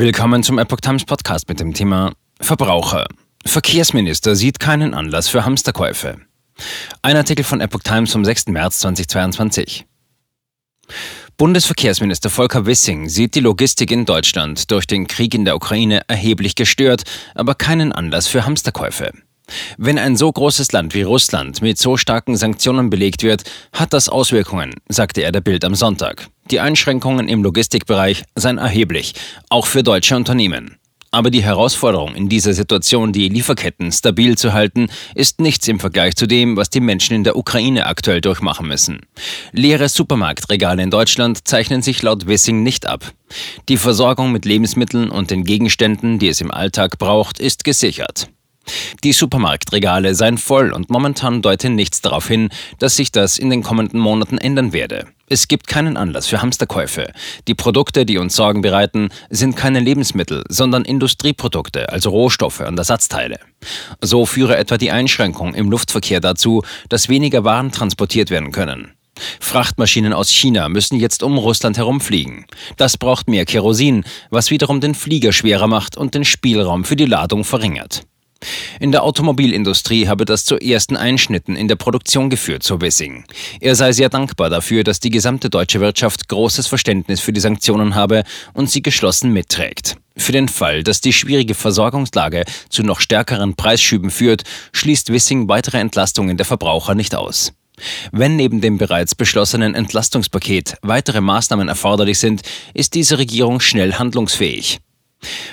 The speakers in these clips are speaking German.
Willkommen zum Epoch Times Podcast mit dem Thema Verbraucher. Verkehrsminister sieht keinen Anlass für Hamsterkäufe. Ein Artikel von Epoch Times vom 6. März 2022. Bundesverkehrsminister Volker Wissing sieht die Logistik in Deutschland durch den Krieg in der Ukraine erheblich gestört, aber keinen Anlass für Hamsterkäufe. Wenn ein so großes Land wie Russland mit so starken Sanktionen belegt wird, hat das Auswirkungen, sagte er der Bild am Sonntag. Die Einschränkungen im Logistikbereich seien erheblich, auch für deutsche Unternehmen. Aber die Herausforderung in dieser Situation, die Lieferketten stabil zu halten, ist nichts im Vergleich zu dem, was die Menschen in der Ukraine aktuell durchmachen müssen. Leere Supermarktregale in Deutschland zeichnen sich laut Wissing nicht ab. Die Versorgung mit Lebensmitteln und den Gegenständen, die es im Alltag braucht, ist gesichert. Die Supermarktregale seien voll und momentan deute nichts darauf hin, dass sich das in den kommenden Monaten ändern werde. Es gibt keinen Anlass für Hamsterkäufe. Die Produkte, die uns Sorgen bereiten, sind keine Lebensmittel, sondern Industrieprodukte, also Rohstoffe und Ersatzteile. So führe etwa die Einschränkung im Luftverkehr dazu, dass weniger Waren transportiert werden können. Frachtmaschinen aus China müssen jetzt um Russland herumfliegen. Das braucht mehr Kerosin, was wiederum den Flieger schwerer macht und den Spielraum für die Ladung verringert. In der Automobilindustrie habe das zu ersten Einschnitten in der Produktion geführt, so Wissing. Er sei sehr dankbar dafür, dass die gesamte deutsche Wirtschaft großes Verständnis für die Sanktionen habe und sie geschlossen mitträgt. Für den Fall, dass die schwierige Versorgungslage zu noch stärkeren Preisschüben führt, schließt Wissing weitere Entlastungen der Verbraucher nicht aus. Wenn neben dem bereits beschlossenen Entlastungspaket weitere Maßnahmen erforderlich sind, ist diese Regierung schnell handlungsfähig.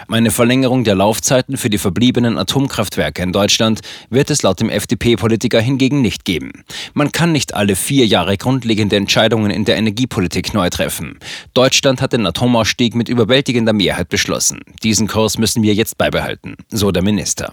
Eine Verlängerung der Laufzeiten für die verbliebenen Atomkraftwerke in Deutschland wird es laut dem FDP-Politiker hingegen nicht geben. Man kann nicht alle vier Jahre grundlegende Entscheidungen in der Energiepolitik neu treffen. Deutschland hat den Atomausstieg mit überwältigender Mehrheit beschlossen. Diesen Kurs müssen wir jetzt beibehalten, so der Minister.